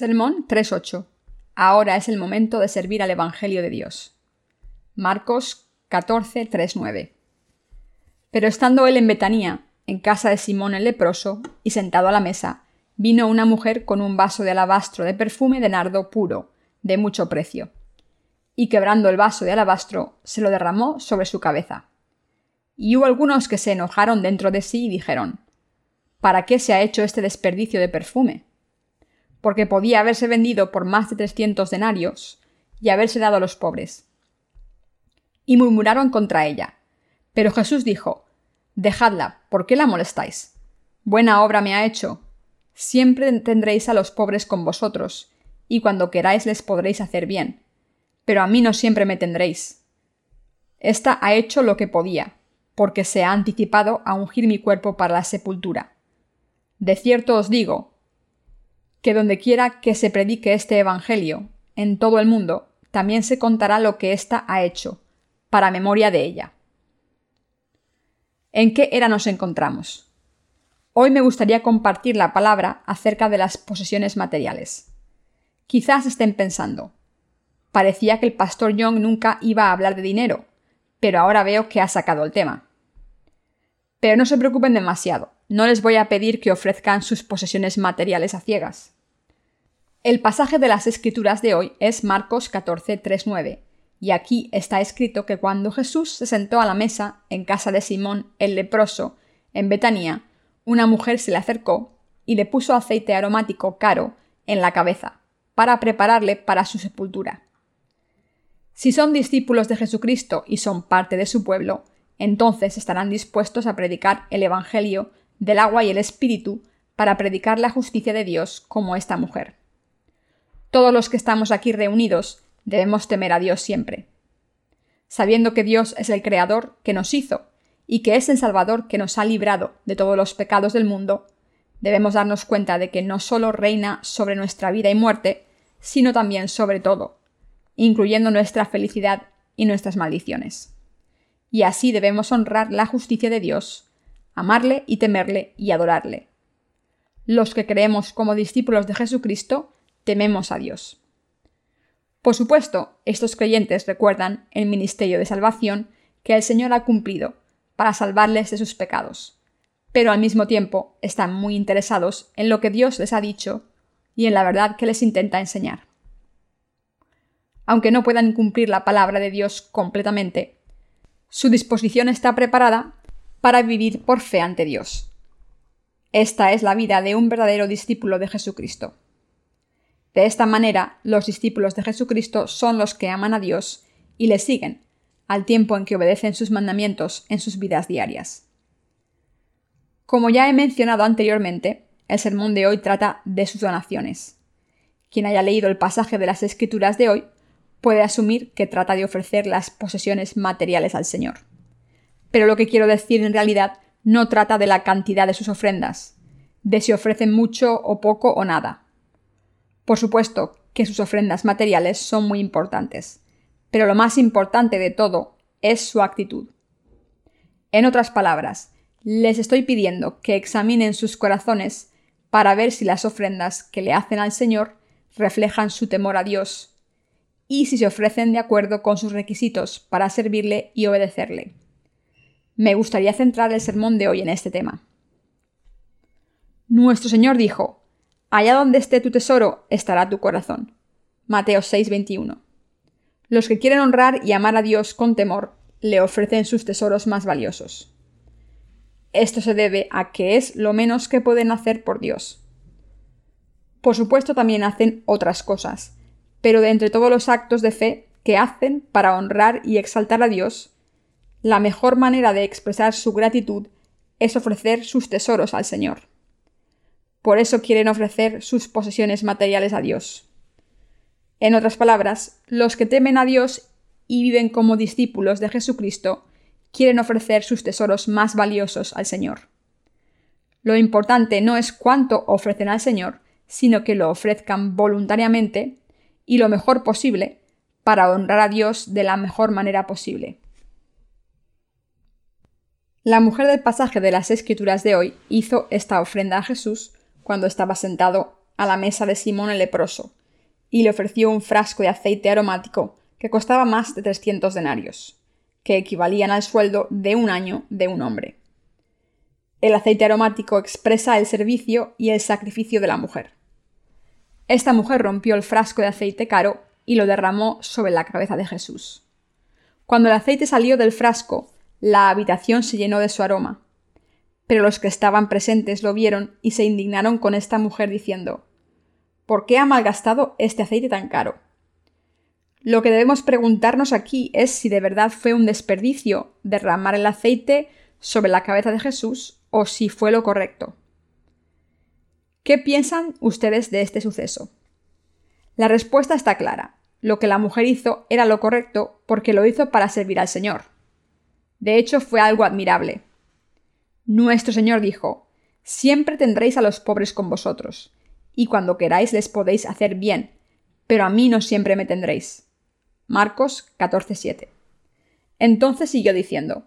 Sermón 3.8. Ahora es el momento de servir al Evangelio de Dios. Marcos 14.3.9. Pero estando él en Betanía, en casa de Simón el leproso, y sentado a la mesa, vino una mujer con un vaso de alabastro de perfume de nardo puro, de mucho precio. Y quebrando el vaso de alabastro, se lo derramó sobre su cabeza. Y hubo algunos que se enojaron dentro de sí y dijeron, ¿Para qué se ha hecho este desperdicio de perfume? Porque podía haberse vendido por más de trescientos denarios y haberse dado a los pobres. Y murmuraron contra ella. Pero Jesús dijo, Dejadla, ¿por qué la molestáis? Buena obra me ha hecho. Siempre tendréis a los pobres con vosotros, y cuando queráis les podréis hacer bien. Pero a mí no siempre me tendréis. Esta ha hecho lo que podía, porque se ha anticipado a ungir mi cuerpo para la sepultura. De cierto os digo, que donde quiera que se predique este Evangelio, en todo el mundo, también se contará lo que ésta ha hecho, para memoria de ella. ¿En qué era nos encontramos? Hoy me gustaría compartir la palabra acerca de las posesiones materiales. Quizás estén pensando, parecía que el pastor Young nunca iba a hablar de dinero, pero ahora veo que ha sacado el tema. Pero no se preocupen demasiado, no les voy a pedir que ofrezcan sus posesiones materiales a ciegas. El pasaje de las Escrituras de hoy es Marcos 14, y aquí está escrito que cuando Jesús se sentó a la mesa en casa de Simón el leproso, en Betanía, una mujer se le acercó y le puso aceite aromático caro en la cabeza, para prepararle para su sepultura. Si son discípulos de Jesucristo y son parte de su pueblo, entonces estarán dispuestos a predicar el Evangelio del agua y el Espíritu para predicar la justicia de Dios como esta mujer. Todos los que estamos aquí reunidos debemos temer a Dios siempre. Sabiendo que Dios es el Creador que nos hizo y que es el Salvador que nos ha librado de todos los pecados del mundo, debemos darnos cuenta de que no solo reina sobre nuestra vida y muerte, sino también sobre todo, incluyendo nuestra felicidad y nuestras maldiciones y así debemos honrar la justicia de Dios, amarle y temerle y adorarle. Los que creemos como discípulos de Jesucristo, tememos a Dios. Por supuesto, estos creyentes recuerdan el ministerio de salvación que el Señor ha cumplido para salvarles de sus pecados, pero al mismo tiempo están muy interesados en lo que Dios les ha dicho y en la verdad que les intenta enseñar. Aunque no puedan cumplir la palabra de Dios completamente, su disposición está preparada para vivir por fe ante Dios. Esta es la vida de un verdadero discípulo de Jesucristo. De esta manera, los discípulos de Jesucristo son los que aman a Dios y le siguen, al tiempo en que obedecen sus mandamientos en sus vidas diarias. Como ya he mencionado anteriormente, el sermón de hoy trata de sus donaciones. Quien haya leído el pasaje de las Escrituras de hoy puede asumir que trata de ofrecer las posesiones materiales al Señor. Pero lo que quiero decir en realidad no trata de la cantidad de sus ofrendas, de si ofrecen mucho o poco o nada. Por supuesto que sus ofrendas materiales son muy importantes, pero lo más importante de todo es su actitud. En otras palabras, les estoy pidiendo que examinen sus corazones para ver si las ofrendas que le hacen al Señor reflejan su temor a Dios y si se ofrecen de acuerdo con sus requisitos para servirle y obedecerle. Me gustaría centrar el sermón de hoy en este tema. Nuestro Señor dijo, Allá donde esté tu tesoro, estará tu corazón. Mateo 6:21. Los que quieren honrar y amar a Dios con temor, le ofrecen sus tesoros más valiosos. Esto se debe a que es lo menos que pueden hacer por Dios. Por supuesto también hacen otras cosas, pero de entre todos los actos de fe que hacen para honrar y exaltar a Dios, la mejor manera de expresar su gratitud es ofrecer sus tesoros al Señor. Por eso quieren ofrecer sus posesiones materiales a Dios. En otras palabras, los que temen a Dios y viven como discípulos de Jesucristo quieren ofrecer sus tesoros más valiosos al Señor. Lo importante no es cuánto ofrecen al Señor, sino que lo ofrezcan voluntariamente y lo mejor posible para honrar a Dios de la mejor manera posible. La mujer del pasaje de las Escrituras de hoy hizo esta ofrenda a Jesús cuando estaba sentado a la mesa de Simón el leproso, y le ofreció un frasco de aceite aromático que costaba más de 300 denarios, que equivalían al sueldo de un año de un hombre. El aceite aromático expresa el servicio y el sacrificio de la mujer. Esta mujer rompió el frasco de aceite caro y lo derramó sobre la cabeza de Jesús. Cuando el aceite salió del frasco, la habitación se llenó de su aroma. Pero los que estaban presentes lo vieron y se indignaron con esta mujer diciendo ¿Por qué ha malgastado este aceite tan caro? Lo que debemos preguntarnos aquí es si de verdad fue un desperdicio derramar el aceite sobre la cabeza de Jesús o si fue lo correcto. ¿Qué piensan ustedes de este suceso? La respuesta está clara. Lo que la mujer hizo era lo correcto porque lo hizo para servir al Señor. De hecho, fue algo admirable. Nuestro Señor dijo, Siempre tendréis a los pobres con vosotros, y cuando queráis les podéis hacer bien, pero a mí no siempre me tendréis. Marcos 14:7. Entonces siguió diciendo,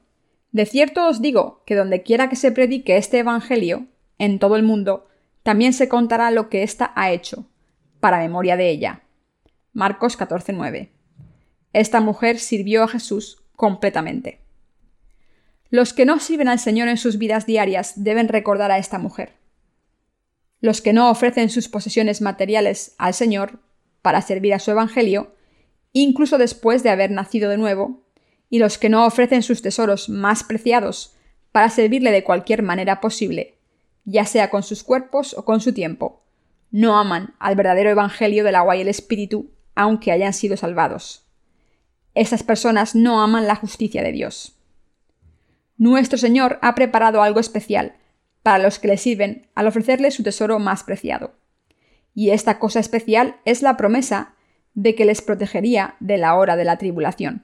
De cierto os digo que donde quiera que se predique este Evangelio, en todo el mundo, también se contará lo que ésta ha hecho, para memoria de ella. Marcos 14:9. Esta mujer sirvió a Jesús completamente. Los que no sirven al Señor en sus vidas diarias deben recordar a esta mujer. Los que no ofrecen sus posesiones materiales al Señor para servir a su Evangelio, incluso después de haber nacido de nuevo, y los que no ofrecen sus tesoros más preciados para servirle de cualquier manera posible, ya sea con sus cuerpos o con su tiempo, no aman al verdadero Evangelio del agua y el Espíritu, aunque hayan sido salvados. Esas personas no aman la justicia de Dios. Nuestro Señor ha preparado algo especial para los que le sirven al ofrecerle su tesoro más preciado. Y esta cosa especial es la promesa de que les protegería de la hora de la tribulación.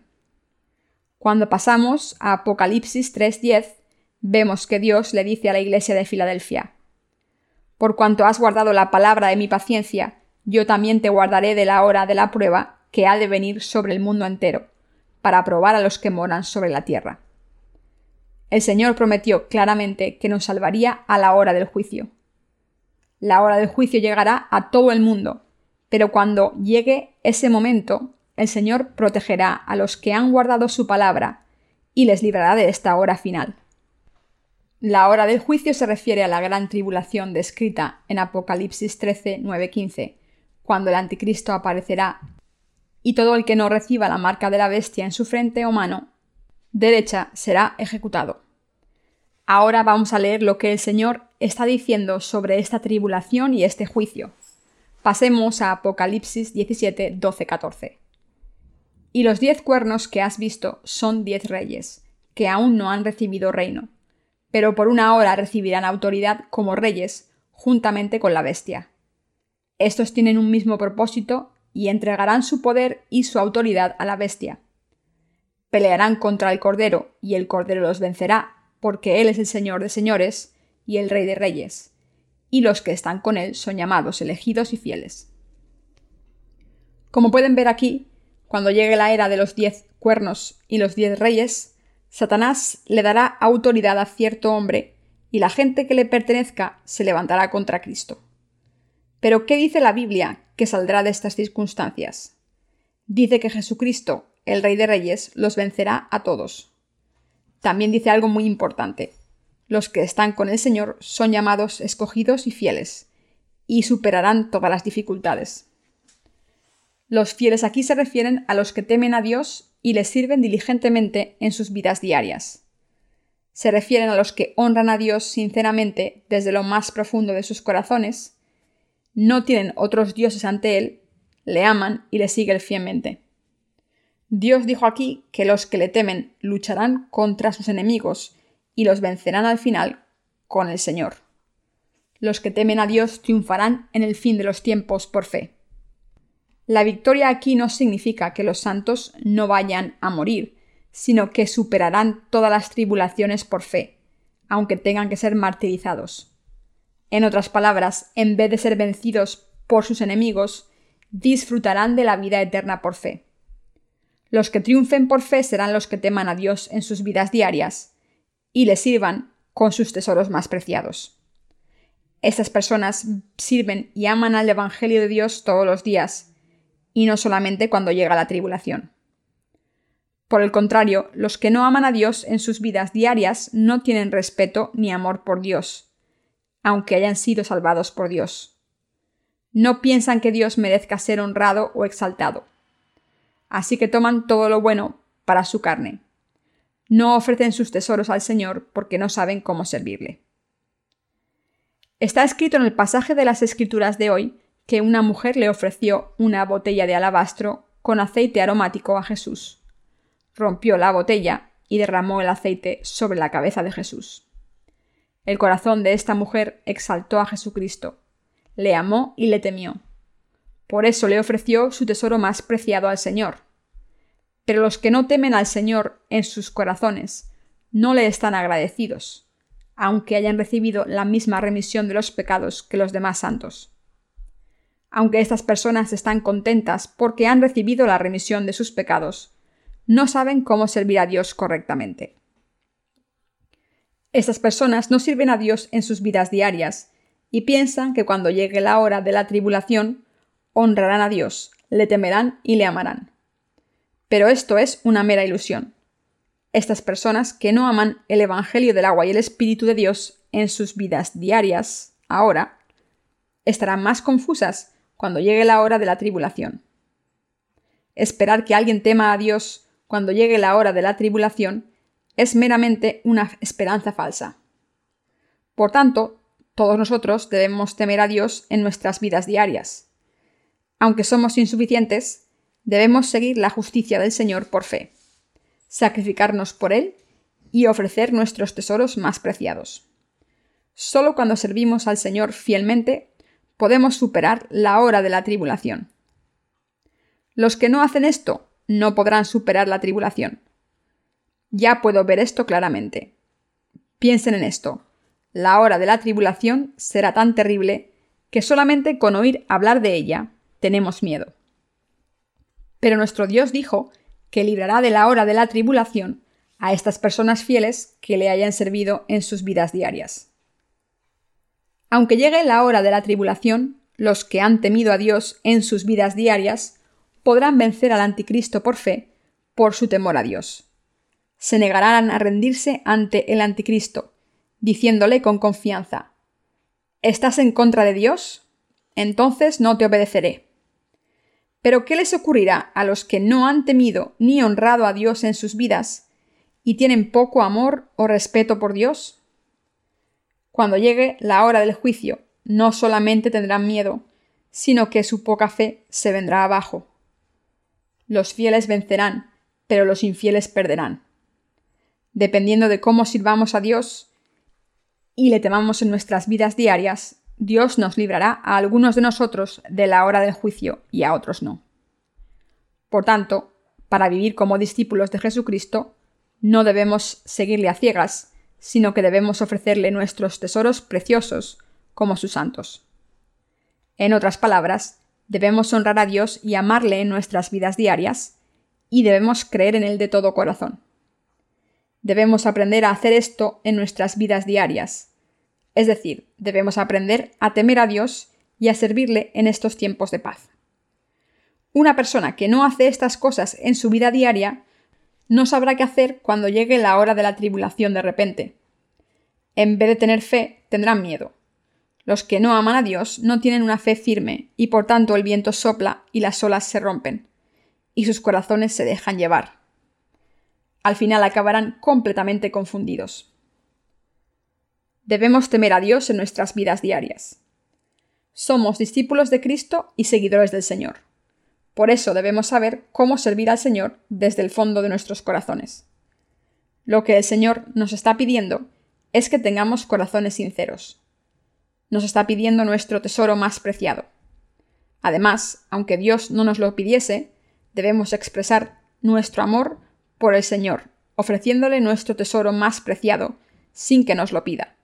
Cuando pasamos a Apocalipsis 3:10, vemos que Dios le dice a la iglesia de Filadelfia, Por cuanto has guardado la palabra de mi paciencia, yo también te guardaré de la hora de la prueba que ha de venir sobre el mundo entero, para probar a los que moran sobre la tierra. El Señor prometió claramente que nos salvaría a la hora del juicio. La hora del juicio llegará a todo el mundo, pero cuando llegue ese momento, el Señor protegerá a los que han guardado su palabra y les librará de esta hora final. La hora del juicio se refiere a la gran tribulación descrita en Apocalipsis 13, 9, 15, cuando el anticristo aparecerá y todo el que no reciba la marca de la bestia en su frente o mano derecha será ejecutado. Ahora vamos a leer lo que el Señor está diciendo sobre esta tribulación y este juicio. Pasemos a Apocalipsis 17, 12, 14. Y los diez cuernos que has visto son diez reyes, que aún no han recibido reino, pero por una hora recibirán autoridad como reyes, juntamente con la bestia. Estos tienen un mismo propósito y entregarán su poder y su autoridad a la bestia Pelearán contra el Cordero, y el Cordero los vencerá, porque Él es el Señor de señores y el Rey de reyes, y los que están con Él son llamados elegidos y fieles. Como pueden ver aquí, cuando llegue la era de los diez cuernos y los diez reyes, Satanás le dará autoridad a cierto hombre, y la gente que le pertenezca se levantará contra Cristo. Pero ¿qué dice la Biblia que saldrá de estas circunstancias? Dice que Jesucristo el Rey de Reyes los vencerá a todos. También dice algo muy importante. Los que están con el Señor son llamados escogidos y fieles, y superarán todas las dificultades. Los fieles aquí se refieren a los que temen a Dios y les sirven diligentemente en sus vidas diarias. Se refieren a los que honran a Dios sinceramente desde lo más profundo de sus corazones, no tienen otros dioses ante Él, le aman y le siguen fielmente. Dios dijo aquí que los que le temen lucharán contra sus enemigos y los vencerán al final con el Señor. Los que temen a Dios triunfarán en el fin de los tiempos por fe. La victoria aquí no significa que los santos no vayan a morir, sino que superarán todas las tribulaciones por fe, aunque tengan que ser martirizados. En otras palabras, en vez de ser vencidos por sus enemigos, disfrutarán de la vida eterna por fe. Los que triunfen por fe serán los que teman a Dios en sus vidas diarias y le sirvan con sus tesoros más preciados. Estas personas sirven y aman al Evangelio de Dios todos los días, y no solamente cuando llega la tribulación. Por el contrario, los que no aman a Dios en sus vidas diarias no tienen respeto ni amor por Dios, aunque hayan sido salvados por Dios. No piensan que Dios merezca ser honrado o exaltado. Así que toman todo lo bueno para su carne. No ofrecen sus tesoros al Señor porque no saben cómo servirle. Está escrito en el pasaje de las Escrituras de hoy que una mujer le ofreció una botella de alabastro con aceite aromático a Jesús. Rompió la botella y derramó el aceite sobre la cabeza de Jesús. El corazón de esta mujer exaltó a Jesucristo, le amó y le temió. Por eso le ofreció su tesoro más preciado al Señor. Pero los que no temen al Señor en sus corazones no le están agradecidos aunque hayan recibido la misma remisión de los pecados que los demás santos. Aunque estas personas están contentas porque han recibido la remisión de sus pecados, no saben cómo servir a Dios correctamente. Estas personas no sirven a Dios en sus vidas diarias y piensan que cuando llegue la hora de la tribulación, honrarán a Dios, le temerán y le amarán. Pero esto es una mera ilusión estas personas que no aman el Evangelio del agua y el Espíritu de Dios en sus vidas diarias, ahora, estarán más confusas cuando llegue la hora de la tribulación. Esperar que alguien tema a Dios cuando llegue la hora de la tribulación es meramente una esperanza falsa. Por tanto, todos nosotros debemos temer a Dios en nuestras vidas diarias. Aunque somos insuficientes, debemos seguir la justicia del Señor por fe sacrificarnos por Él y ofrecer nuestros tesoros más preciados. Solo cuando servimos al Señor fielmente podemos superar la hora de la tribulación. Los que no hacen esto no podrán superar la tribulación. Ya puedo ver esto claramente. Piensen en esto. La hora de la tribulación será tan terrible que solamente con oír hablar de ella tenemos miedo. Pero nuestro Dios dijo que librará de la hora de la tribulación a estas personas fieles que le hayan servido en sus vidas diarias. Aunque llegue la hora de la tribulación, los que han temido a Dios en sus vidas diarias podrán vencer al anticristo por fe, por su temor a Dios. Se negarán a rendirse ante el anticristo, diciéndole con confianza ¿Estás en contra de Dios? Entonces no te obedeceré. Pero ¿qué les ocurrirá a los que no han temido ni honrado a Dios en sus vidas y tienen poco amor o respeto por Dios? Cuando llegue la hora del juicio, no solamente tendrán miedo, sino que su poca fe se vendrá abajo. Los fieles vencerán, pero los infieles perderán. Dependiendo de cómo sirvamos a Dios y le temamos en nuestras vidas diarias, Dios nos librará a algunos de nosotros de la hora del juicio y a otros no. Por tanto, para vivir como discípulos de Jesucristo, no debemos seguirle a ciegas, sino que debemos ofrecerle nuestros tesoros preciosos como sus santos. En otras palabras, debemos honrar a Dios y amarle en nuestras vidas diarias, y debemos creer en Él de todo corazón. Debemos aprender a hacer esto en nuestras vidas diarias, es decir, debemos aprender a temer a Dios y a servirle en estos tiempos de paz. Una persona que no hace estas cosas en su vida diaria no sabrá qué hacer cuando llegue la hora de la tribulación de repente. En vez de tener fe, tendrán miedo. Los que no aman a Dios no tienen una fe firme y por tanto el viento sopla y las olas se rompen, y sus corazones se dejan llevar. Al final acabarán completamente confundidos debemos temer a Dios en nuestras vidas diarias. Somos discípulos de Cristo y seguidores del Señor. Por eso debemos saber cómo servir al Señor desde el fondo de nuestros corazones. Lo que el Señor nos está pidiendo es que tengamos corazones sinceros. Nos está pidiendo nuestro tesoro más preciado. Además, aunque Dios no nos lo pidiese, debemos expresar nuestro amor por el Señor, ofreciéndole nuestro tesoro más preciado, sin que nos lo pida.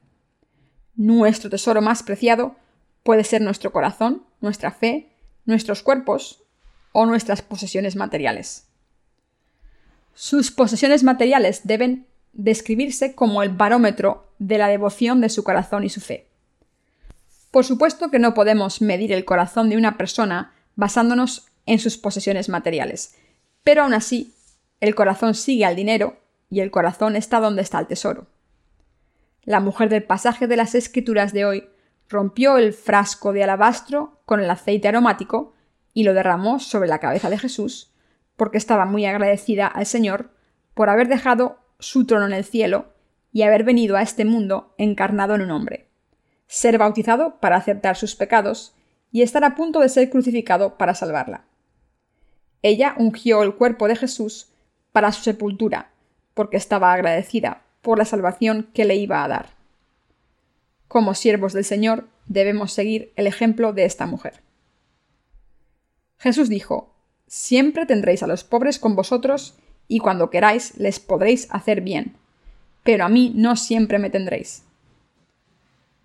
Nuestro tesoro más preciado puede ser nuestro corazón, nuestra fe, nuestros cuerpos o nuestras posesiones materiales. Sus posesiones materiales deben describirse como el barómetro de la devoción de su corazón y su fe. Por supuesto que no podemos medir el corazón de una persona basándonos en sus posesiones materiales, pero aún así, el corazón sigue al dinero y el corazón está donde está el tesoro. La mujer del pasaje de las escrituras de hoy rompió el frasco de alabastro con el aceite aromático y lo derramó sobre la cabeza de Jesús, porque estaba muy agradecida al Señor por haber dejado su trono en el cielo y haber venido a este mundo encarnado en un hombre ser bautizado para aceptar sus pecados y estar a punto de ser crucificado para salvarla. Ella ungió el cuerpo de Jesús para su sepultura, porque estaba agradecida por la salvación que le iba a dar. Como siervos del Señor, debemos seguir el ejemplo de esta mujer. Jesús dijo, Siempre tendréis a los pobres con vosotros, y cuando queráis les podréis hacer bien, pero a mí no siempre me tendréis.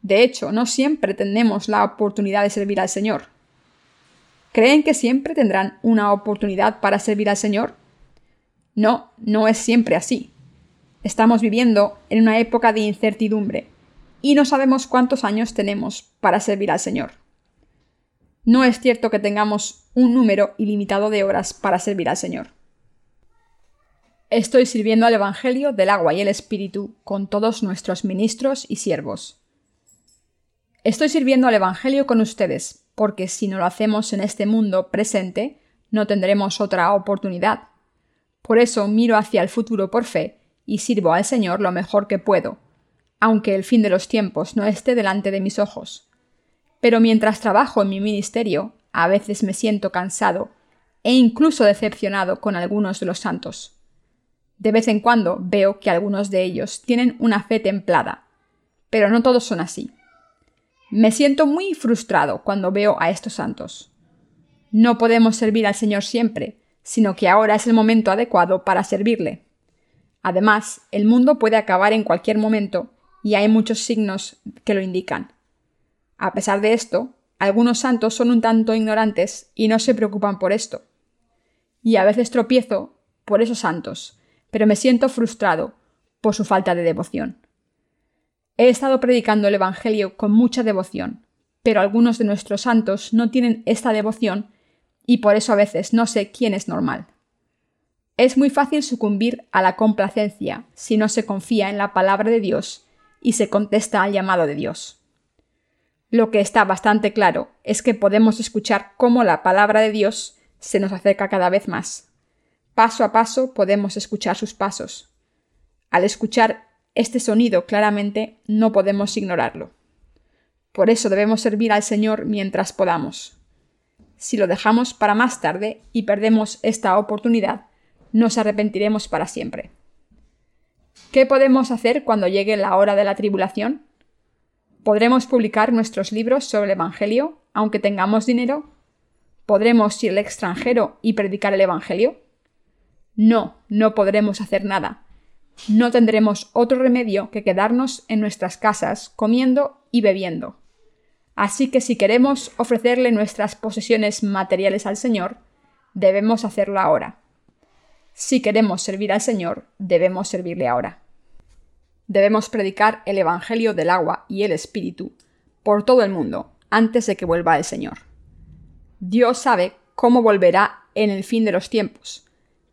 De hecho, no siempre tenemos la oportunidad de servir al Señor. ¿Creen que siempre tendrán una oportunidad para servir al Señor? No, no es siempre así. Estamos viviendo en una época de incertidumbre y no sabemos cuántos años tenemos para servir al Señor. No es cierto que tengamos un número ilimitado de horas para servir al Señor. Estoy sirviendo al Evangelio del agua y el Espíritu con todos nuestros ministros y siervos. Estoy sirviendo al Evangelio con ustedes, porque si no lo hacemos en este mundo presente, no tendremos otra oportunidad. Por eso miro hacia el futuro por fe y sirvo al Señor lo mejor que puedo, aunque el fin de los tiempos no esté delante de mis ojos. Pero mientras trabajo en mi ministerio, a veces me siento cansado e incluso decepcionado con algunos de los santos. De vez en cuando veo que algunos de ellos tienen una fe templada, pero no todos son así. Me siento muy frustrado cuando veo a estos santos. No podemos servir al Señor siempre, sino que ahora es el momento adecuado para servirle. Además, el mundo puede acabar en cualquier momento y hay muchos signos que lo indican. A pesar de esto, algunos santos son un tanto ignorantes y no se preocupan por esto. Y a veces tropiezo por esos santos, pero me siento frustrado por su falta de devoción. He estado predicando el Evangelio con mucha devoción, pero algunos de nuestros santos no tienen esta devoción y por eso a veces no sé quién es normal. Es muy fácil sucumbir a la complacencia si no se confía en la palabra de Dios y se contesta al llamado de Dios. Lo que está bastante claro es que podemos escuchar cómo la palabra de Dios se nos acerca cada vez más. Paso a paso podemos escuchar sus pasos. Al escuchar este sonido claramente no podemos ignorarlo. Por eso debemos servir al Señor mientras podamos. Si lo dejamos para más tarde y perdemos esta oportunidad, nos arrepentiremos para siempre. ¿Qué podemos hacer cuando llegue la hora de la tribulación? ¿Podremos publicar nuestros libros sobre el Evangelio aunque tengamos dinero? ¿Podremos ir al extranjero y predicar el Evangelio? No, no podremos hacer nada, no tendremos otro remedio que quedarnos en nuestras casas comiendo y bebiendo. Así que si queremos ofrecerle nuestras posesiones materiales al Señor, debemos hacerlo ahora. Si queremos servir al Señor, debemos servirle ahora. Debemos predicar el Evangelio del agua y el Espíritu por todo el mundo antes de que vuelva el Señor. Dios sabe cómo volverá en el fin de los tiempos,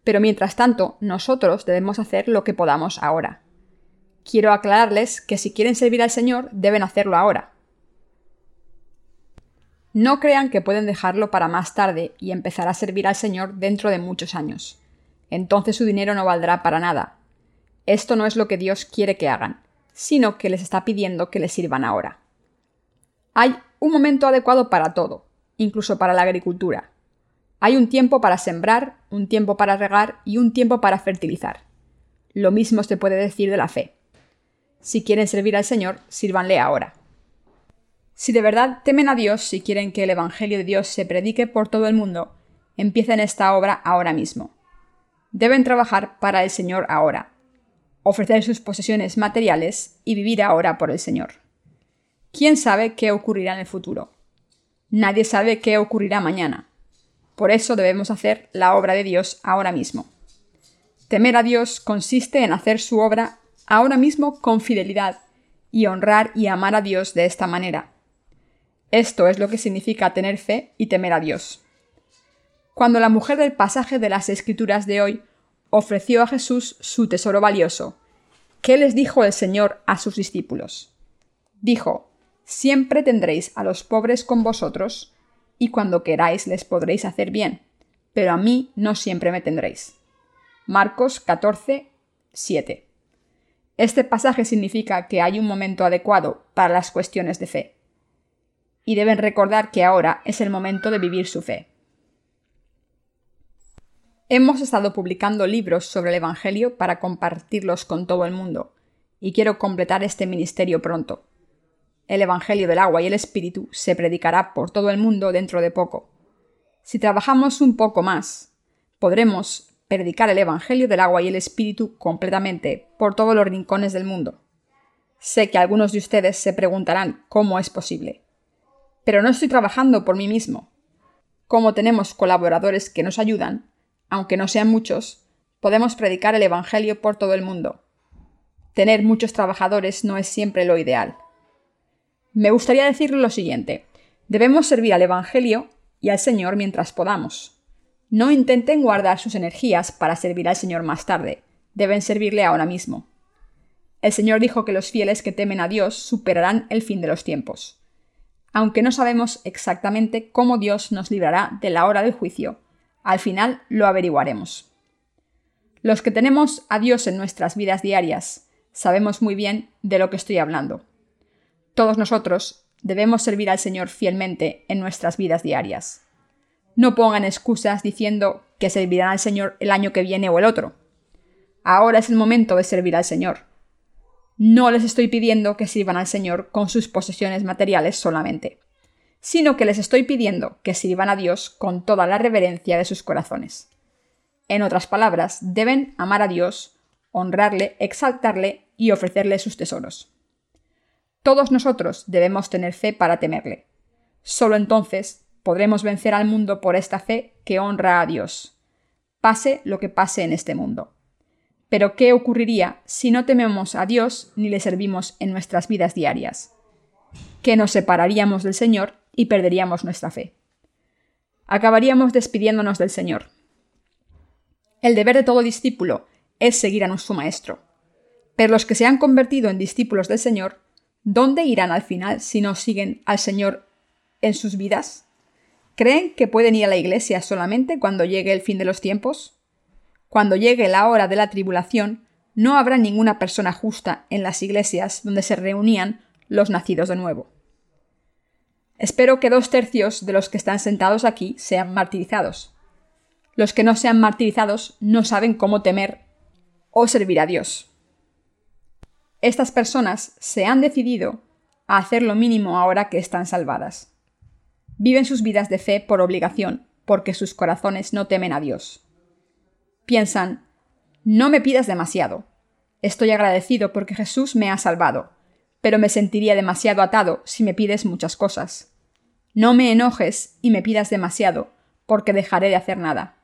pero mientras tanto, nosotros debemos hacer lo que podamos ahora. Quiero aclararles que si quieren servir al Señor, deben hacerlo ahora. No crean que pueden dejarlo para más tarde y empezar a servir al Señor dentro de muchos años. Entonces su dinero no valdrá para nada. Esto no es lo que Dios quiere que hagan, sino que les está pidiendo que les sirvan ahora. Hay un momento adecuado para todo, incluso para la agricultura. Hay un tiempo para sembrar, un tiempo para regar y un tiempo para fertilizar. Lo mismo se puede decir de la fe. Si quieren servir al Señor, sírvanle ahora. Si de verdad temen a Dios, si quieren que el Evangelio de Dios se predique por todo el mundo, empiecen esta obra ahora mismo. Deben trabajar para el Señor ahora, ofrecer sus posesiones materiales y vivir ahora por el Señor. ¿Quién sabe qué ocurrirá en el futuro? Nadie sabe qué ocurrirá mañana. Por eso debemos hacer la obra de Dios ahora mismo. Temer a Dios consiste en hacer su obra ahora mismo con fidelidad y honrar y amar a Dios de esta manera. Esto es lo que significa tener fe y temer a Dios. Cuando la mujer del pasaje de las Escrituras de hoy ofreció a Jesús su tesoro valioso, ¿qué les dijo el Señor a sus discípulos? Dijo, Siempre tendréis a los pobres con vosotros, y cuando queráis les podréis hacer bien, pero a mí no siempre me tendréis. Marcos 14, 7. Este pasaje significa que hay un momento adecuado para las cuestiones de fe. Y deben recordar que ahora es el momento de vivir su fe. Hemos estado publicando libros sobre el Evangelio para compartirlos con todo el mundo, y quiero completar este ministerio pronto. El Evangelio del agua y el Espíritu se predicará por todo el mundo dentro de poco. Si trabajamos un poco más, podremos predicar el Evangelio del agua y el Espíritu completamente por todos los rincones del mundo. Sé que algunos de ustedes se preguntarán cómo es posible. Pero no estoy trabajando por mí mismo. Como tenemos colaboradores que nos ayudan, aunque no sean muchos, podemos predicar el Evangelio por todo el mundo. Tener muchos trabajadores no es siempre lo ideal. Me gustaría decirle lo siguiente. Debemos servir al Evangelio y al Señor mientras podamos. No intenten guardar sus energías para servir al Señor más tarde. Deben servirle ahora mismo. El Señor dijo que los fieles que temen a Dios superarán el fin de los tiempos. Aunque no sabemos exactamente cómo Dios nos librará de la hora del juicio, al final lo averiguaremos. Los que tenemos a Dios en nuestras vidas diarias sabemos muy bien de lo que estoy hablando. Todos nosotros debemos servir al Señor fielmente en nuestras vidas diarias. No pongan excusas diciendo que servirán al Señor el año que viene o el otro. Ahora es el momento de servir al Señor. No les estoy pidiendo que sirvan al Señor con sus posesiones materiales solamente sino que les estoy pidiendo que sirvan a Dios con toda la reverencia de sus corazones. En otras palabras, deben amar a Dios, honrarle, exaltarle y ofrecerle sus tesoros. Todos nosotros debemos tener fe para temerle. Solo entonces podremos vencer al mundo por esta fe que honra a Dios, pase lo que pase en este mundo. Pero ¿qué ocurriría si no tememos a Dios ni le servimos en nuestras vidas diarias? Que nos separaríamos del Señor y perderíamos nuestra fe. Acabaríamos despidiéndonos del Señor. El deber de todo discípulo es seguir a nuestro Maestro. Pero los que se han convertido en discípulos del Señor, ¿dónde irán al final si no siguen al Señor en sus vidas? ¿Creen que pueden ir a la iglesia solamente cuando llegue el fin de los tiempos? Cuando llegue la hora de la tribulación, no habrá ninguna persona justa en las iglesias donde se reunían los nacidos de nuevo. Espero que dos tercios de los que están sentados aquí sean martirizados. Los que no sean martirizados no saben cómo temer o servir a Dios. Estas personas se han decidido a hacer lo mínimo ahora que están salvadas. Viven sus vidas de fe por obligación, porque sus corazones no temen a Dios. Piensan, no me pidas demasiado. Estoy agradecido porque Jesús me ha salvado pero me sentiría demasiado atado si me pides muchas cosas. No me enojes y me pidas demasiado, porque dejaré de hacer nada.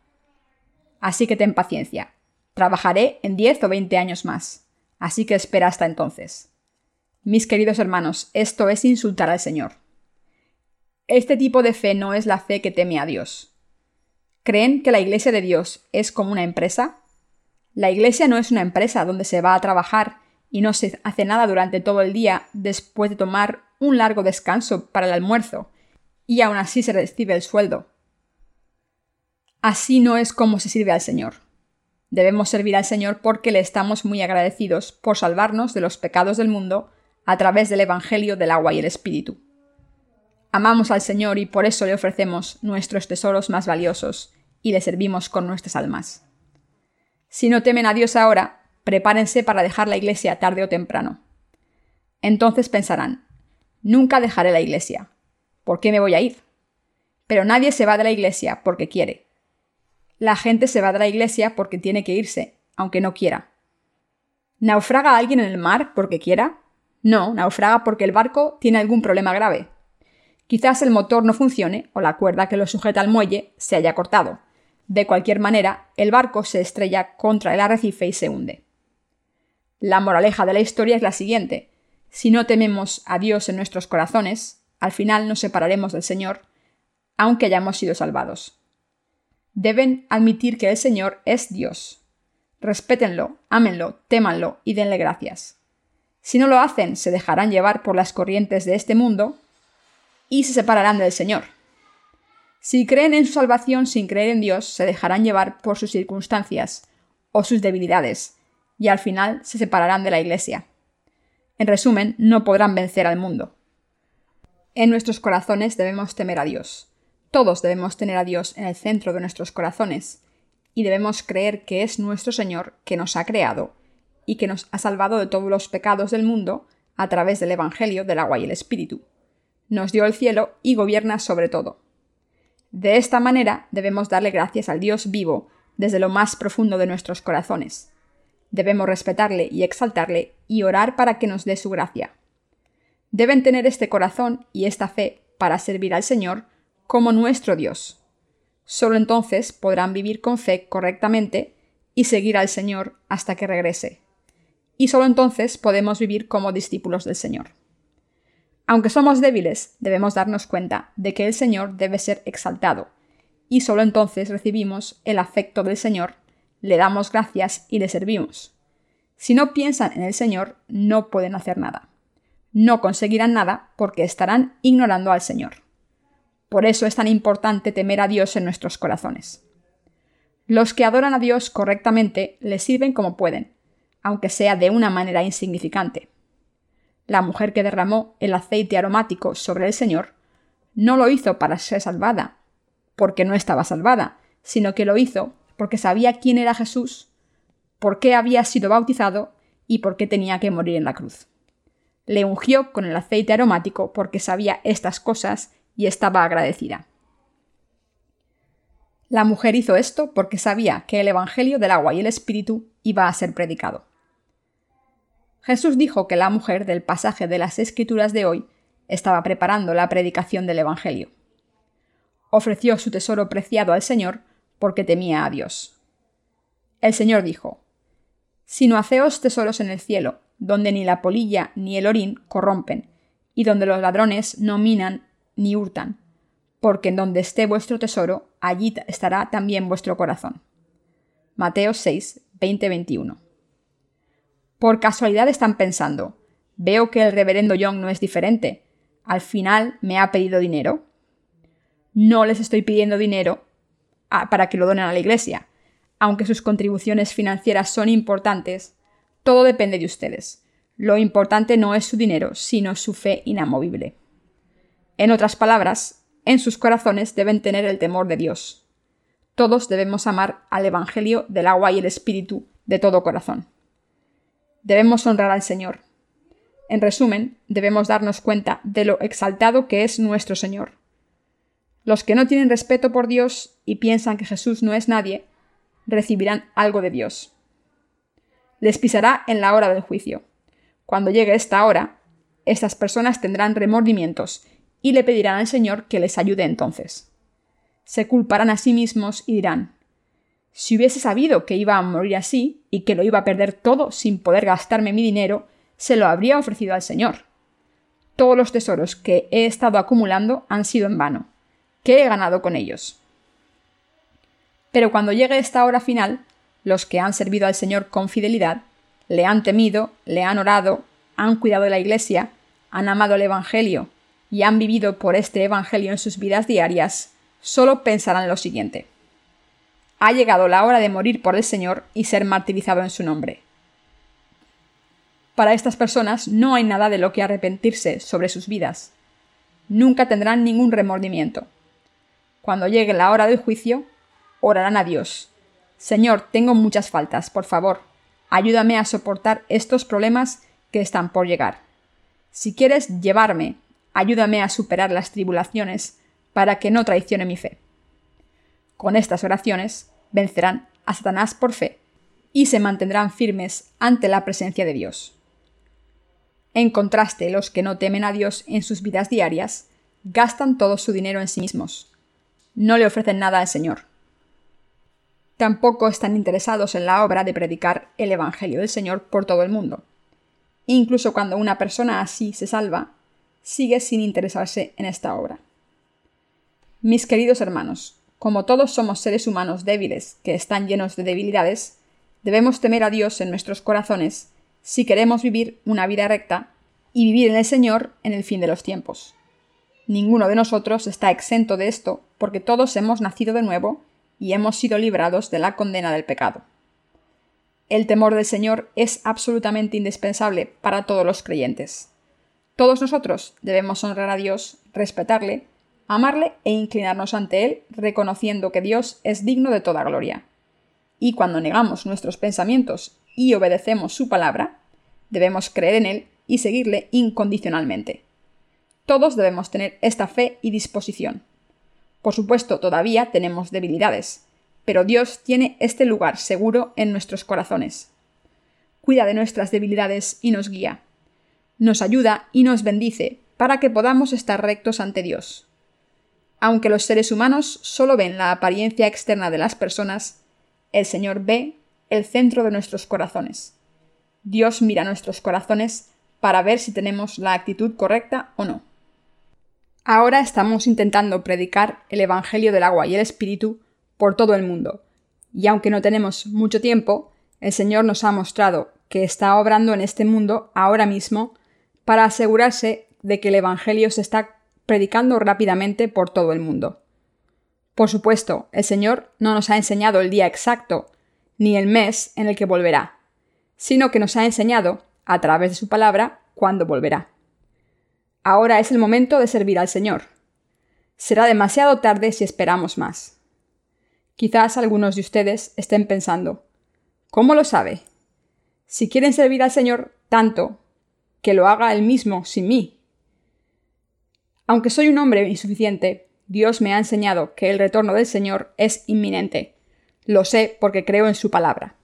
Así que ten paciencia. Trabajaré en diez o veinte años más. Así que espera hasta entonces. Mis queridos hermanos, esto es insultar al Señor. Este tipo de fe no es la fe que teme a Dios. ¿Creen que la Iglesia de Dios es como una empresa? La Iglesia no es una empresa donde se va a trabajar y no se hace nada durante todo el día después de tomar un largo descanso para el almuerzo, y aún así se recibe el sueldo. Así no es como se sirve al Señor. Debemos servir al Señor porque le estamos muy agradecidos por salvarnos de los pecados del mundo a través del Evangelio del agua y el Espíritu. Amamos al Señor y por eso le ofrecemos nuestros tesoros más valiosos y le servimos con nuestras almas. Si no temen a Dios ahora, prepárense para dejar la iglesia tarde o temprano. Entonces pensarán, nunca dejaré la iglesia. ¿Por qué me voy a ir? Pero nadie se va de la iglesia porque quiere. La gente se va de la iglesia porque tiene que irse, aunque no quiera. ¿Naufraga alguien en el mar porque quiera? No, naufraga porque el barco tiene algún problema grave. Quizás el motor no funcione o la cuerda que lo sujeta al muelle se haya cortado. De cualquier manera, el barco se estrella contra el arrecife y se hunde. La moraleja de la historia es la siguiente. Si no tememos a Dios en nuestros corazones, al final nos separaremos del Señor, aunque hayamos sido salvados. Deben admitir que el Señor es Dios. Respétenlo, ámenlo, témanlo y denle gracias. Si no lo hacen, se dejarán llevar por las corrientes de este mundo y se separarán del Señor. Si creen en su salvación sin creer en Dios, se dejarán llevar por sus circunstancias o sus debilidades, y al final se separarán de la Iglesia. En resumen, no podrán vencer al mundo. En nuestros corazones debemos temer a Dios. Todos debemos tener a Dios en el centro de nuestros corazones, y debemos creer que es nuestro Señor que nos ha creado y que nos ha salvado de todos los pecados del mundo a través del Evangelio del agua y el Espíritu. Nos dio el cielo y gobierna sobre todo. De esta manera debemos darle gracias al Dios vivo desde lo más profundo de nuestros corazones. Debemos respetarle y exaltarle y orar para que nos dé su gracia. Deben tener este corazón y esta fe para servir al Señor como nuestro Dios. Solo entonces podrán vivir con fe correctamente y seguir al Señor hasta que regrese y solo entonces podemos vivir como discípulos del Señor. Aunque somos débiles, debemos darnos cuenta de que el Señor debe ser exaltado, y solo entonces recibimos el afecto del Señor, le damos gracias y le servimos. Si no piensan en el Señor, no pueden hacer nada. No conseguirán nada porque estarán ignorando al Señor. Por eso es tan importante temer a Dios en nuestros corazones. Los que adoran a Dios correctamente le sirven como pueden, aunque sea de una manera insignificante. La mujer que derramó el aceite aromático sobre el Señor no lo hizo para ser salvada, porque no estaba salvada, sino que lo hizo porque sabía quién era Jesús, por qué había sido bautizado y por qué tenía que morir en la cruz. Le ungió con el aceite aromático porque sabía estas cosas y estaba agradecida. La mujer hizo esto porque sabía que el Evangelio del agua y el Espíritu iba a ser predicado. Jesús dijo que la mujer del pasaje de las Escrituras de hoy estaba preparando la predicación del Evangelio. Ofreció su tesoro preciado al Señor porque temía a Dios. El Señor dijo, Sino haceos tesoros en el cielo, donde ni la polilla ni el orín corrompen, y donde los ladrones no minan ni hurtan, porque en donde esté vuestro tesoro, allí estará también vuestro corazón. Mateo 6, 20-21. Por casualidad están pensando, veo que el reverendo Young no es diferente. Al final me ha pedido dinero. No les estoy pidiendo dinero para que lo donen a la iglesia. Aunque sus contribuciones financieras son importantes, todo depende de ustedes. Lo importante no es su dinero, sino su fe inamovible. En otras palabras, en sus corazones deben tener el temor de Dios. Todos debemos amar al Evangelio del agua y el Espíritu de todo corazón debemos honrar al Señor. En resumen, debemos darnos cuenta de lo exaltado que es nuestro Señor. Los que no tienen respeto por Dios y piensan que Jesús no es nadie, recibirán algo de Dios. Les pisará en la hora del juicio. Cuando llegue esta hora, estas personas tendrán remordimientos y le pedirán al Señor que les ayude entonces. Se culparán a sí mismos y dirán, si hubiese sabido que iba a morir así y que lo iba a perder todo sin poder gastarme mi dinero, se lo habría ofrecido al Señor. Todos los tesoros que he estado acumulando han sido en vano. ¿Qué he ganado con ellos? Pero cuando llegue esta hora final, los que han servido al Señor con fidelidad, le han temido, le han orado, han cuidado de la Iglesia, han amado el Evangelio y han vivido por este Evangelio en sus vidas diarias, solo pensarán lo siguiente ha llegado la hora de morir por el Señor y ser martirizado en su nombre. Para estas personas no hay nada de lo que arrepentirse sobre sus vidas. Nunca tendrán ningún remordimiento. Cuando llegue la hora del juicio, orarán a Dios. Señor, tengo muchas faltas, por favor, ayúdame a soportar estos problemas que están por llegar. Si quieres llevarme, ayúdame a superar las tribulaciones para que no traicione mi fe. Con estas oraciones, vencerán a Satanás por fe y se mantendrán firmes ante la presencia de Dios. En contraste, los que no temen a Dios en sus vidas diarias gastan todo su dinero en sí mismos. No le ofrecen nada al Señor. Tampoco están interesados en la obra de predicar el Evangelio del Señor por todo el mundo. Incluso cuando una persona así se salva, sigue sin interesarse en esta obra. Mis queridos hermanos, como todos somos seres humanos débiles que están llenos de debilidades, debemos temer a Dios en nuestros corazones si queremos vivir una vida recta y vivir en el Señor en el fin de los tiempos. Ninguno de nosotros está exento de esto, porque todos hemos nacido de nuevo y hemos sido librados de la condena del pecado. El temor del Señor es absolutamente indispensable para todos los creyentes. Todos nosotros debemos honrar a Dios, respetarle, amarle e inclinarnos ante Él, reconociendo que Dios es digno de toda gloria. Y cuando negamos nuestros pensamientos y obedecemos su palabra, debemos creer en Él y seguirle incondicionalmente. Todos debemos tener esta fe y disposición. Por supuesto, todavía tenemos debilidades, pero Dios tiene este lugar seguro en nuestros corazones. Cuida de nuestras debilidades y nos guía. Nos ayuda y nos bendice para que podamos estar rectos ante Dios. Aunque los seres humanos solo ven la apariencia externa de las personas, el Señor ve el centro de nuestros corazones. Dios mira nuestros corazones para ver si tenemos la actitud correcta o no. Ahora estamos intentando predicar el Evangelio del agua y el Espíritu por todo el mundo. Y aunque no tenemos mucho tiempo, el Señor nos ha mostrado que está obrando en este mundo ahora mismo para asegurarse de que el Evangelio se está predicando rápidamente por todo el mundo. Por supuesto, el Señor no nos ha enseñado el día exacto, ni el mes en el que volverá, sino que nos ha enseñado, a través de su palabra, cuándo volverá. Ahora es el momento de servir al Señor. Será demasiado tarde si esperamos más. Quizás algunos de ustedes estén pensando, ¿cómo lo sabe? Si quieren servir al Señor tanto, que lo haga Él mismo sin mí. Aunque soy un hombre insuficiente, Dios me ha enseñado que el retorno del Señor es inminente. Lo sé porque creo en su palabra.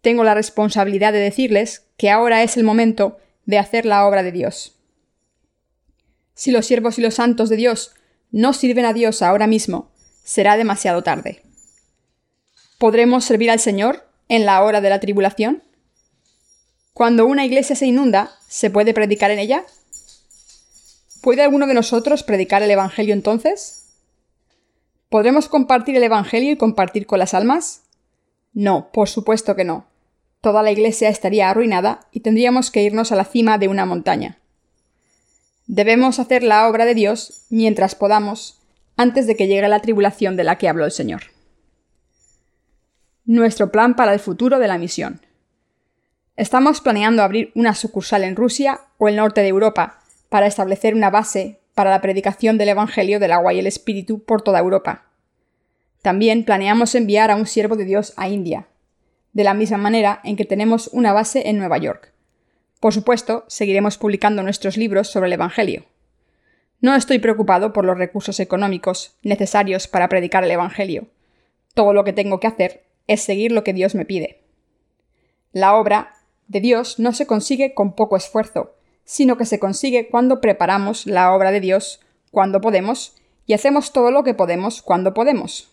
Tengo la responsabilidad de decirles que ahora es el momento de hacer la obra de Dios. Si los siervos y los santos de Dios no sirven a Dios ahora mismo, será demasiado tarde. ¿Podremos servir al Señor en la hora de la tribulación? Cuando una iglesia se inunda, ¿se puede predicar en ella? ¿Puede alguno de nosotros predicar el Evangelio entonces? ¿Podremos compartir el Evangelio y compartir con las almas? No, por supuesto que no. Toda la iglesia estaría arruinada y tendríamos que irnos a la cima de una montaña. Debemos hacer la obra de Dios mientras podamos antes de que llegue la tribulación de la que habló el Señor. Nuestro plan para el futuro de la misión. Estamos planeando abrir una sucursal en Rusia o el norte de Europa para establecer una base para la predicación del Evangelio del agua y el Espíritu por toda Europa. También planeamos enviar a un siervo de Dios a India, de la misma manera en que tenemos una base en Nueva York. Por supuesto, seguiremos publicando nuestros libros sobre el Evangelio. No estoy preocupado por los recursos económicos necesarios para predicar el Evangelio. Todo lo que tengo que hacer es seguir lo que Dios me pide. La obra de Dios no se consigue con poco esfuerzo, sino que se consigue cuando preparamos la obra de Dios cuando podemos y hacemos todo lo que podemos cuando podemos.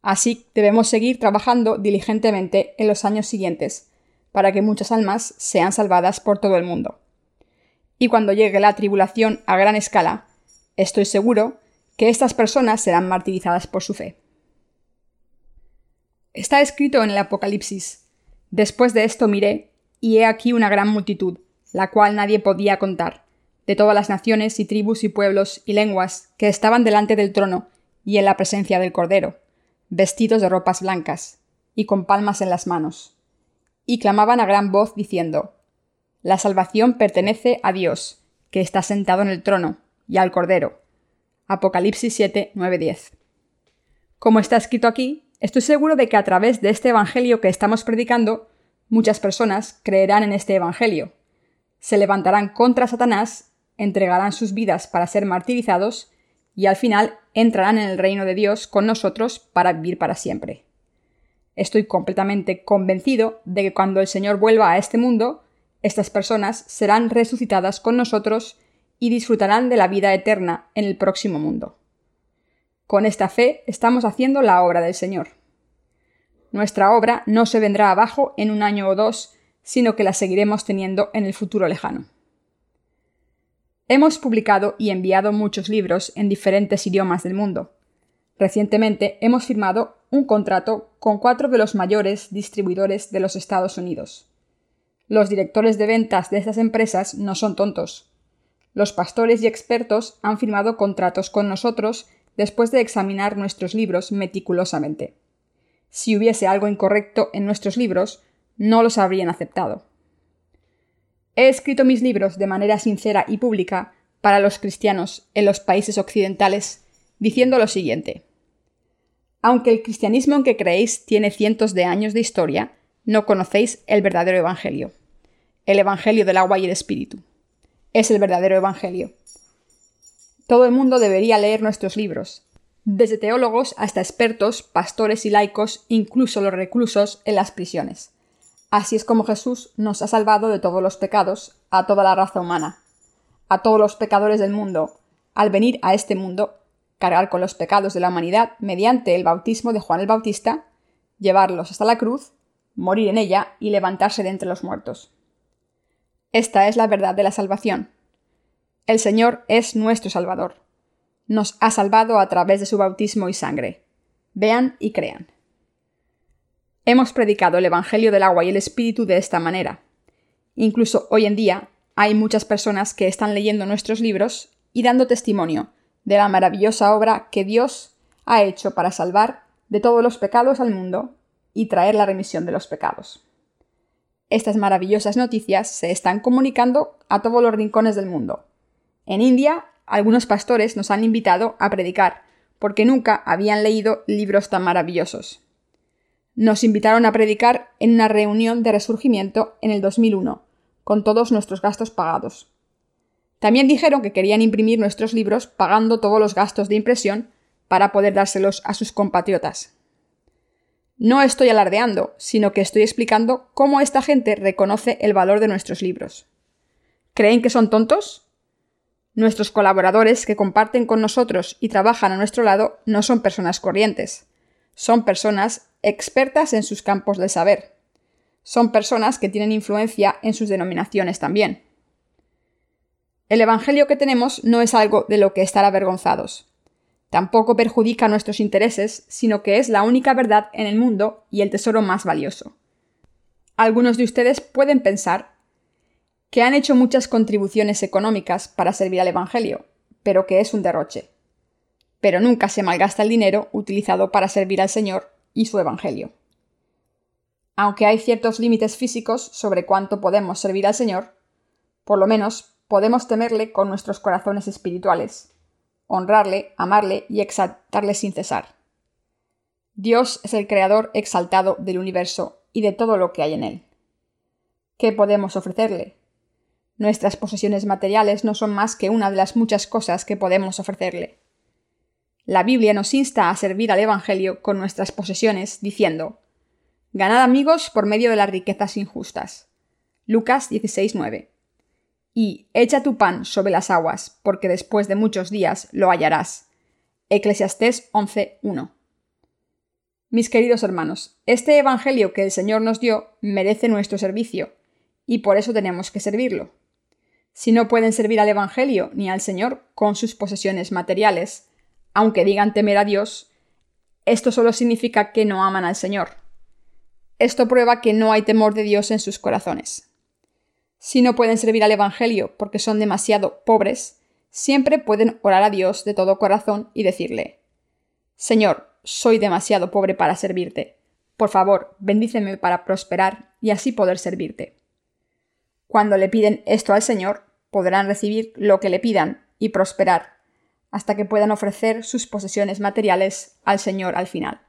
Así debemos seguir trabajando diligentemente en los años siguientes, para que muchas almas sean salvadas por todo el mundo y cuando llegue la tribulación a gran escala, estoy seguro que estas personas serán martirizadas por su fe. Está escrito en el Apocalipsis, Después de esto miré, y he aquí una gran multitud, la cual nadie podía contar, de todas las naciones y tribus y pueblos y lenguas que estaban delante del trono y en la presencia del Cordero, vestidos de ropas blancas, y con palmas en las manos. Y clamaban a gran voz diciendo, la salvación pertenece a Dios, que está sentado en el trono, y al Cordero. Apocalipsis 7, 9, 10. Como está escrito aquí, estoy seguro de que a través de este Evangelio que estamos predicando, muchas personas creerán en este Evangelio. Se levantarán contra Satanás, entregarán sus vidas para ser martirizados, y al final entrarán en el reino de Dios con nosotros para vivir para siempre. Estoy completamente convencido de que cuando el Señor vuelva a este mundo, estas personas serán resucitadas con nosotros y disfrutarán de la vida eterna en el próximo mundo. Con esta fe estamos haciendo la obra del Señor. Nuestra obra no se vendrá abajo en un año o dos, sino que la seguiremos teniendo en el futuro lejano. Hemos publicado y enviado muchos libros en diferentes idiomas del mundo. Recientemente hemos firmado un contrato con cuatro de los mayores distribuidores de los Estados Unidos. Los directores de ventas de estas empresas no son tontos. Los pastores y expertos han firmado contratos con nosotros después de examinar nuestros libros meticulosamente. Si hubiese algo incorrecto en nuestros libros, no los habrían aceptado. He escrito mis libros de manera sincera y pública para los cristianos en los países occidentales, diciendo lo siguiente. Aunque el cristianismo en que creéis tiene cientos de años de historia, no conocéis el verdadero Evangelio. El Evangelio del agua y el Espíritu. Es el verdadero Evangelio. Todo el mundo debería leer nuestros libros, desde teólogos hasta expertos, pastores y laicos, incluso los reclusos en las prisiones. Así es como Jesús nos ha salvado de todos los pecados, a toda la raza humana, a todos los pecadores del mundo, al venir a este mundo, cargar con los pecados de la humanidad mediante el bautismo de Juan el Bautista, llevarlos hasta la cruz, morir en ella y levantarse de entre los muertos. Esta es la verdad de la salvación. El Señor es nuestro Salvador nos ha salvado a través de su bautismo y sangre. Vean y crean. Hemos predicado el Evangelio del agua y el Espíritu de esta manera. Incluso hoy en día hay muchas personas que están leyendo nuestros libros y dando testimonio de la maravillosa obra que Dios ha hecho para salvar de todos los pecados al mundo y traer la remisión de los pecados. Estas maravillosas noticias se están comunicando a todos los rincones del mundo. En India algunos pastores nos han invitado a predicar, porque nunca habían leído libros tan maravillosos. Nos invitaron a predicar en una reunión de resurgimiento en el 2001, con todos nuestros gastos pagados. También dijeron que querían imprimir nuestros libros pagando todos los gastos de impresión para poder dárselos a sus compatriotas. No estoy alardeando, sino que estoy explicando cómo esta gente reconoce el valor de nuestros libros. ¿Creen que son tontos? Nuestros colaboradores que comparten con nosotros y trabajan a nuestro lado no son personas corrientes. Son personas expertas en sus campos de saber. Son personas que tienen influencia en sus denominaciones también. El Evangelio que tenemos no es algo de lo que estar avergonzados. Tampoco perjudica nuestros intereses, sino que es la única verdad en el mundo y el tesoro más valioso. Algunos de ustedes pueden pensar que han hecho muchas contribuciones económicas para servir al Evangelio, pero que es un derroche. Pero nunca se malgasta el dinero utilizado para servir al Señor y su Evangelio. Aunque hay ciertos límites físicos sobre cuánto podemos servir al Señor, por lo menos podemos temerle con nuestros corazones espirituales, honrarle, amarle y exaltarle sin cesar. Dios es el Creador exaltado del universo y de todo lo que hay en él. ¿Qué podemos ofrecerle? Nuestras posesiones materiales no son más que una de las muchas cosas que podemos ofrecerle. La Biblia nos insta a servir al Evangelio con nuestras posesiones, diciendo, Ganad amigos por medio de las riquezas injustas. Lucas 16:9. Y echa tu pan sobre las aguas, porque después de muchos días lo hallarás. Eclesiastés 11:1. Mis queridos hermanos, este Evangelio que el Señor nos dio merece nuestro servicio, y por eso tenemos que servirlo. Si no pueden servir al Evangelio ni al Señor con sus posesiones materiales, aunque digan temer a Dios, esto solo significa que no aman al Señor. Esto prueba que no hay temor de Dios en sus corazones. Si no pueden servir al Evangelio porque son demasiado pobres, siempre pueden orar a Dios de todo corazón y decirle, Señor, soy demasiado pobre para servirte. Por favor, bendíceme para prosperar y así poder servirte. Cuando le piden esto al Señor, podrán recibir lo que le pidan y prosperar, hasta que puedan ofrecer sus posesiones materiales al Señor al final.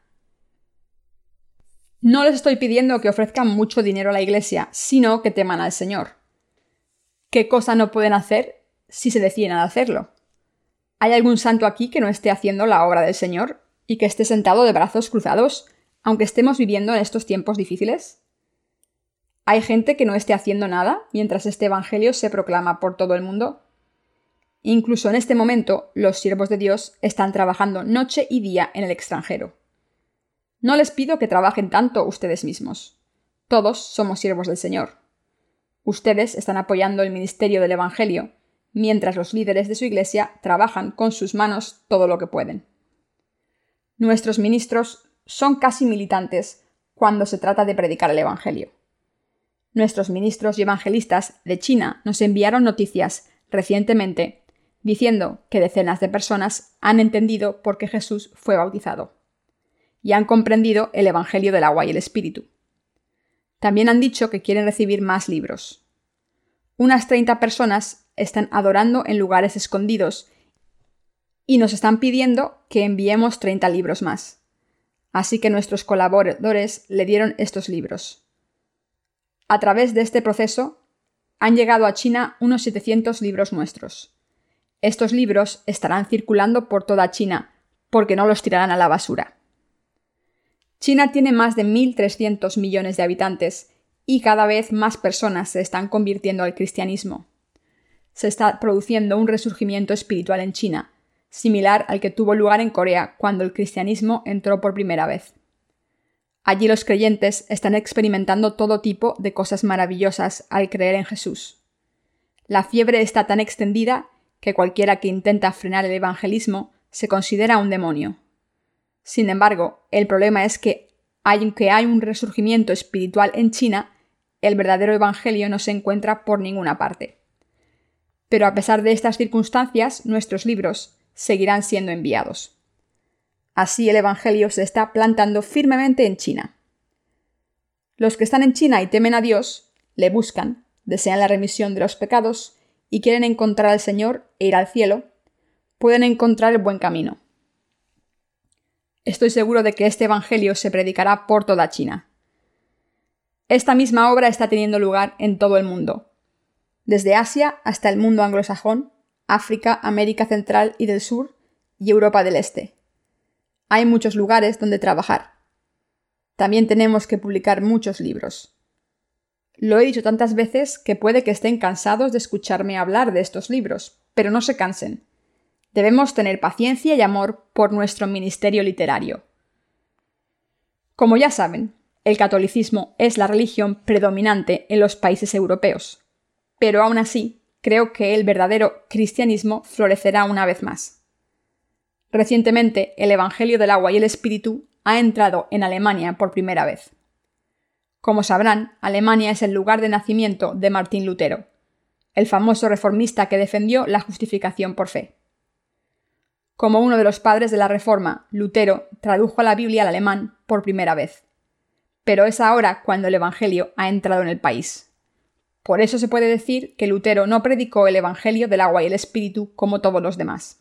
No les estoy pidiendo que ofrezcan mucho dinero a la Iglesia, sino que teman al Señor. ¿Qué cosa no pueden hacer si se deciden a hacerlo? ¿Hay algún santo aquí que no esté haciendo la obra del Señor y que esté sentado de brazos cruzados, aunque estemos viviendo en estos tiempos difíciles? ¿Hay gente que no esté haciendo nada mientras este Evangelio se proclama por todo el mundo? Incluso en este momento, los siervos de Dios están trabajando noche y día en el extranjero. No les pido que trabajen tanto ustedes mismos. Todos somos siervos del Señor. Ustedes están apoyando el ministerio del Evangelio, mientras los líderes de su iglesia trabajan con sus manos todo lo que pueden. Nuestros ministros son casi militantes cuando se trata de predicar el Evangelio. Nuestros ministros y evangelistas de China nos enviaron noticias recientemente diciendo que decenas de personas han entendido por qué Jesús fue bautizado y han comprendido el Evangelio del agua y el Espíritu. También han dicho que quieren recibir más libros. Unas 30 personas están adorando en lugares escondidos y nos están pidiendo que enviemos 30 libros más. Así que nuestros colaboradores le dieron estos libros. A través de este proceso, han llegado a China unos 700 libros nuestros. Estos libros estarán circulando por toda China, porque no los tirarán a la basura. China tiene más de 1.300 millones de habitantes y cada vez más personas se están convirtiendo al cristianismo. Se está produciendo un resurgimiento espiritual en China, similar al que tuvo lugar en Corea cuando el cristianismo entró por primera vez. Allí los creyentes están experimentando todo tipo de cosas maravillosas al creer en Jesús. La fiebre está tan extendida que cualquiera que intenta frenar el evangelismo se considera un demonio. Sin embargo, el problema es que, aunque hay un resurgimiento espiritual en China, el verdadero evangelio no se encuentra por ninguna parte. Pero a pesar de estas circunstancias, nuestros libros seguirán siendo enviados. Así el evangelio se está plantando firmemente en China. Los que están en China y temen a Dios, le buscan, desean la remisión de los pecados y quieren encontrar al Señor e ir al cielo, pueden encontrar el buen camino. Estoy seguro de que este Evangelio se predicará por toda China. Esta misma obra está teniendo lugar en todo el mundo, desde Asia hasta el mundo anglosajón, África, América Central y del Sur y Europa del Este. Hay muchos lugares donde trabajar. También tenemos que publicar muchos libros. Lo he dicho tantas veces que puede que estén cansados de escucharme hablar de estos libros, pero no se cansen. Debemos tener paciencia y amor por nuestro ministerio literario. Como ya saben, el catolicismo es la religión predominante en los países europeos, pero aún así creo que el verdadero cristianismo florecerá una vez más. Recientemente, el Evangelio del agua y el Espíritu ha entrado en Alemania por primera vez. Como sabrán, Alemania es el lugar de nacimiento de Martín Lutero, el famoso reformista que defendió la justificación por fe. Como uno de los padres de la Reforma, Lutero tradujo la Biblia al alemán por primera vez. Pero es ahora cuando el Evangelio ha entrado en el país. Por eso se puede decir que Lutero no predicó el Evangelio del agua y el Espíritu como todos los demás.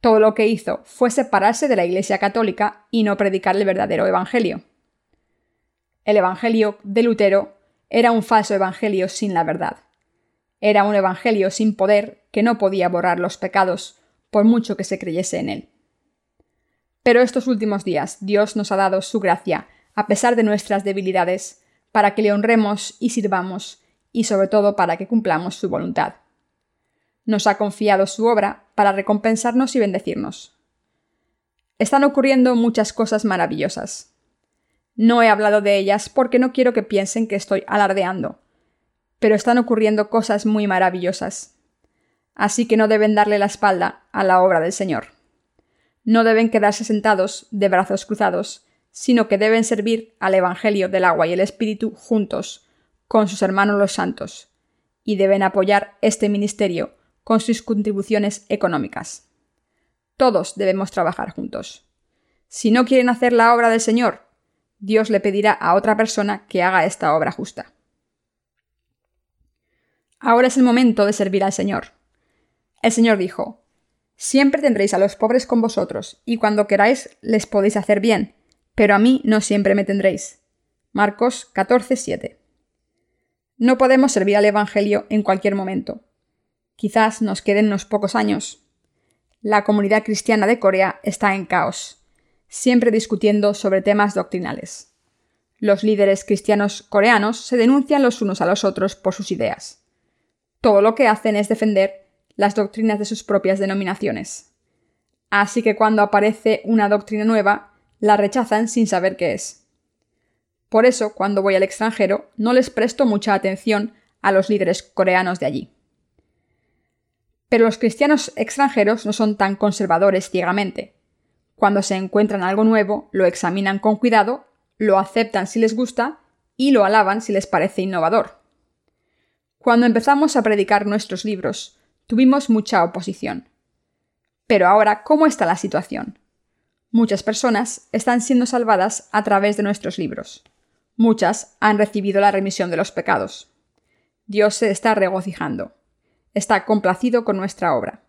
Todo lo que hizo fue separarse de la Iglesia católica y no predicar el verdadero Evangelio. El Evangelio de Lutero era un falso Evangelio sin la verdad. Era un Evangelio sin poder que no podía borrar los pecados, por mucho que se creyese en él. Pero estos últimos días Dios nos ha dado su gracia, a pesar de nuestras debilidades, para que le honremos y sirvamos, y sobre todo para que cumplamos su voluntad. Nos ha confiado su obra para recompensarnos y bendecirnos. Están ocurriendo muchas cosas maravillosas. No he hablado de ellas porque no quiero que piensen que estoy alardeando. Pero están ocurriendo cosas muy maravillosas. Así que no deben darle la espalda a la obra del Señor. No deben quedarse sentados de brazos cruzados, sino que deben servir al Evangelio del agua y el Espíritu juntos, con sus hermanos los santos, y deben apoyar este ministerio con sus contribuciones económicas. Todos debemos trabajar juntos. Si no quieren hacer la obra del Señor, Dios le pedirá a otra persona que haga esta obra justa. Ahora es el momento de servir al Señor. El Señor dijo, Siempre tendréis a los pobres con vosotros, y cuando queráis les podéis hacer bien, pero a mí no siempre me tendréis. Marcos 14:7. No podemos servir al Evangelio en cualquier momento. Quizás nos queden unos pocos años. La comunidad cristiana de Corea está en caos siempre discutiendo sobre temas doctrinales. Los líderes cristianos coreanos se denuncian los unos a los otros por sus ideas. Todo lo que hacen es defender las doctrinas de sus propias denominaciones. Así que cuando aparece una doctrina nueva, la rechazan sin saber qué es. Por eso, cuando voy al extranjero, no les presto mucha atención a los líderes coreanos de allí. Pero los cristianos extranjeros no son tan conservadores ciegamente. Cuando se encuentran algo nuevo, lo examinan con cuidado, lo aceptan si les gusta y lo alaban si les parece innovador. Cuando empezamos a predicar nuestros libros, tuvimos mucha oposición. Pero ahora, ¿cómo está la situación? Muchas personas están siendo salvadas a través de nuestros libros. Muchas han recibido la remisión de los pecados. Dios se está regocijando. Está complacido con nuestra obra.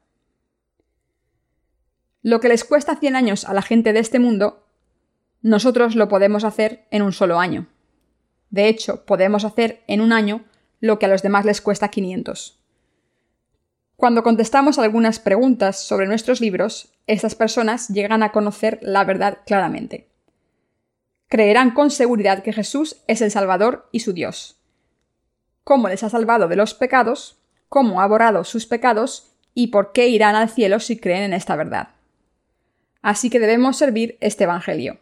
Lo que les cuesta 100 años a la gente de este mundo, nosotros lo podemos hacer en un solo año. De hecho, podemos hacer en un año lo que a los demás les cuesta 500. Cuando contestamos algunas preguntas sobre nuestros libros, estas personas llegan a conocer la verdad claramente. Creerán con seguridad que Jesús es el Salvador y su Dios. Cómo les ha salvado de los pecados, cómo ha borrado sus pecados y por qué irán al cielo si creen en esta verdad. Así que debemos servir este Evangelio.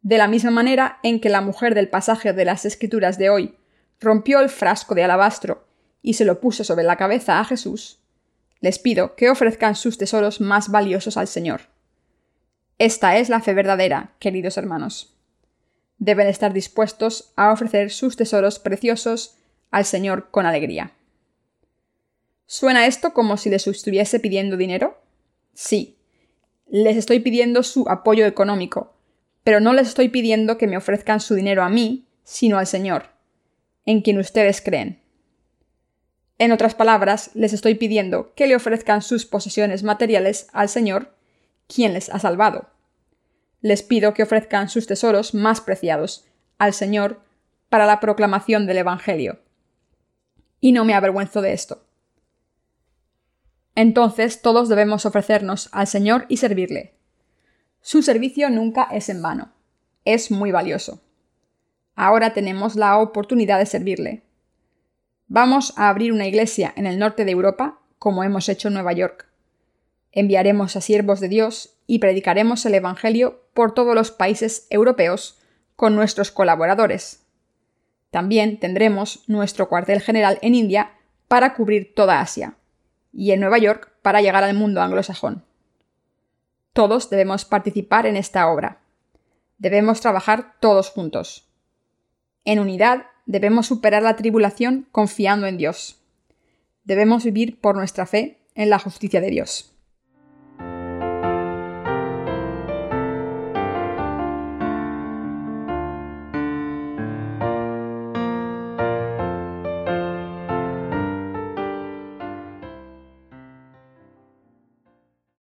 De la misma manera en que la mujer del pasaje de las Escrituras de hoy rompió el frasco de alabastro y se lo puso sobre la cabeza a Jesús, les pido que ofrezcan sus tesoros más valiosos al Señor. Esta es la fe verdadera, queridos hermanos. Deben estar dispuestos a ofrecer sus tesoros preciosos al Señor con alegría. ¿Suena esto como si les estuviese pidiendo dinero? Sí. Les estoy pidiendo su apoyo económico, pero no les estoy pidiendo que me ofrezcan su dinero a mí, sino al Señor, en quien ustedes creen. En otras palabras, les estoy pidiendo que le ofrezcan sus posesiones materiales al Señor, quien les ha salvado. Les pido que ofrezcan sus tesoros más preciados al Señor para la proclamación del Evangelio. Y no me avergüenzo de esto. Entonces todos debemos ofrecernos al Señor y servirle, su servicio nunca es en vano. Es muy valioso. Ahora tenemos la oportunidad de servirle. Vamos a abrir una iglesia en el norte de Europa, como hemos hecho en Nueva York. Enviaremos a siervos de Dios y predicaremos el Evangelio por todos los países europeos con nuestros colaboradores. También tendremos nuestro cuartel general en India para cubrir toda Asia y en Nueva York para llegar al mundo anglosajón. Todos debemos participar en esta obra. Debemos trabajar todos juntos. En unidad debemos superar la tribulación confiando en Dios. Debemos vivir por nuestra fe en la justicia de Dios.